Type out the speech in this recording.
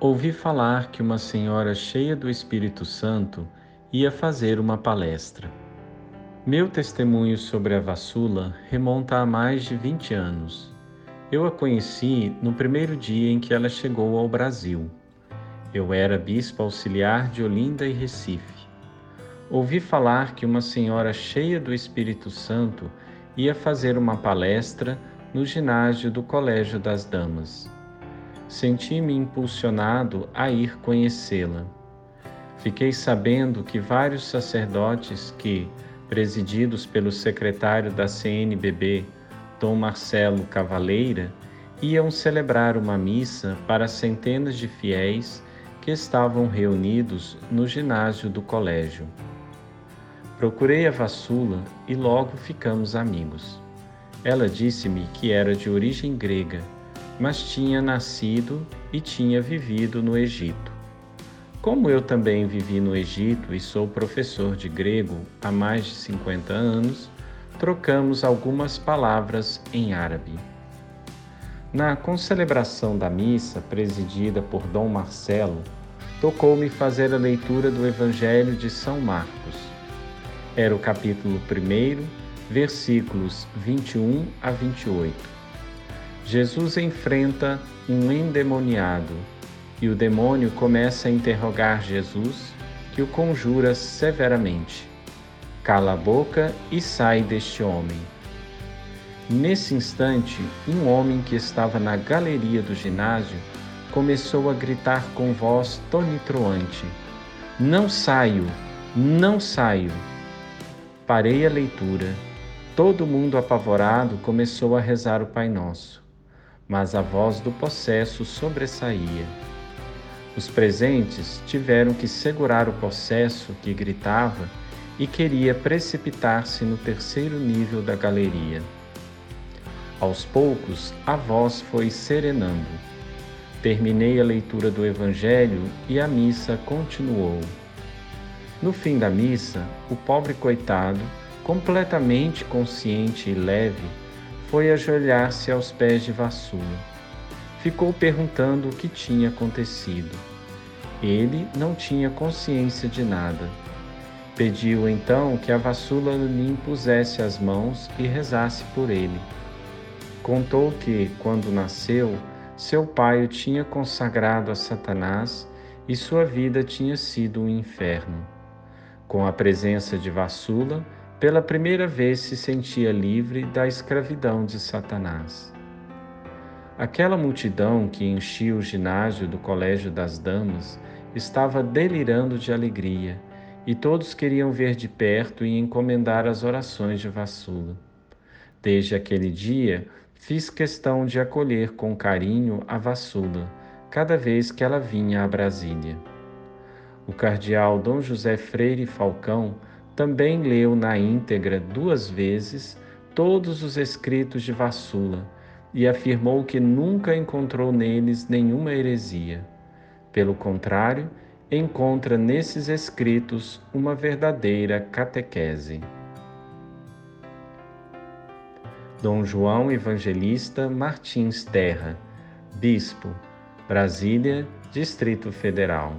Ouvi falar que uma senhora cheia do Espírito Santo ia fazer uma palestra. Meu testemunho sobre a vassula remonta a mais de 20 anos. Eu a conheci no primeiro dia em que ela chegou ao Brasil. Eu era bispo auxiliar de Olinda e Recife. Ouvi falar que uma senhora cheia do Espírito Santo ia fazer uma palestra no ginásio do Colégio das Damas senti-me impulsionado a ir conhecê-la. Fiquei sabendo que vários sacerdotes que, presididos pelo secretário da CNBB, Dom Marcelo Cavaleira, iam celebrar uma missa para centenas de fiéis que estavam reunidos no ginásio do colégio. Procurei a Vassula e logo ficamos amigos. Ela disse-me que era de origem grega mas tinha nascido e tinha vivido no Egito. Como eu também vivi no Egito e sou professor de grego há mais de 50 anos, trocamos algumas palavras em árabe. Na concelebração da missa, presidida por Dom Marcelo, tocou-me fazer a leitura do Evangelho de São Marcos. Era o capítulo 1, versículos 21 a 28. Jesus enfrenta um endemoniado e o demônio começa a interrogar Jesus, que o conjura severamente. Cala a boca e sai deste homem. Nesse instante, um homem que estava na galeria do ginásio começou a gritar com voz tonitruante: Não saio, não saio. Parei a leitura. Todo mundo apavorado começou a rezar o Pai Nosso mas a voz do possesso sobressaía. Os presentes tiveram que segurar o possesso que gritava e queria precipitar-se no terceiro nível da galeria. Aos poucos, a voz foi serenando. Terminei a leitura do Evangelho e a missa continuou. No fim da missa, o pobre coitado, completamente consciente e leve, foi ajoelhar-se aos pés de Vassula. Ficou perguntando o que tinha acontecido. Ele não tinha consciência de nada. Pediu então que a Vassula lhe impusesse as mãos e rezasse por ele. Contou que, quando nasceu, seu pai o tinha consagrado a Satanás e sua vida tinha sido um inferno. Com a presença de Vassula, pela primeira vez se sentia livre da escravidão de Satanás. Aquela multidão que enchia o ginásio do Colégio das Damas estava delirando de alegria e todos queriam ver de perto e encomendar as orações de Vassula. Desde aquele dia, fiz questão de acolher com carinho a Vassula, cada vez que ela vinha a Brasília. O cardeal Dom José Freire Falcão também leu na íntegra duas vezes todos os escritos de Vassula e afirmou que nunca encontrou neles nenhuma heresia. Pelo contrário, encontra nesses escritos uma verdadeira catequese. Dom João Evangelista Martins Terra, Bispo, Brasília, Distrito Federal.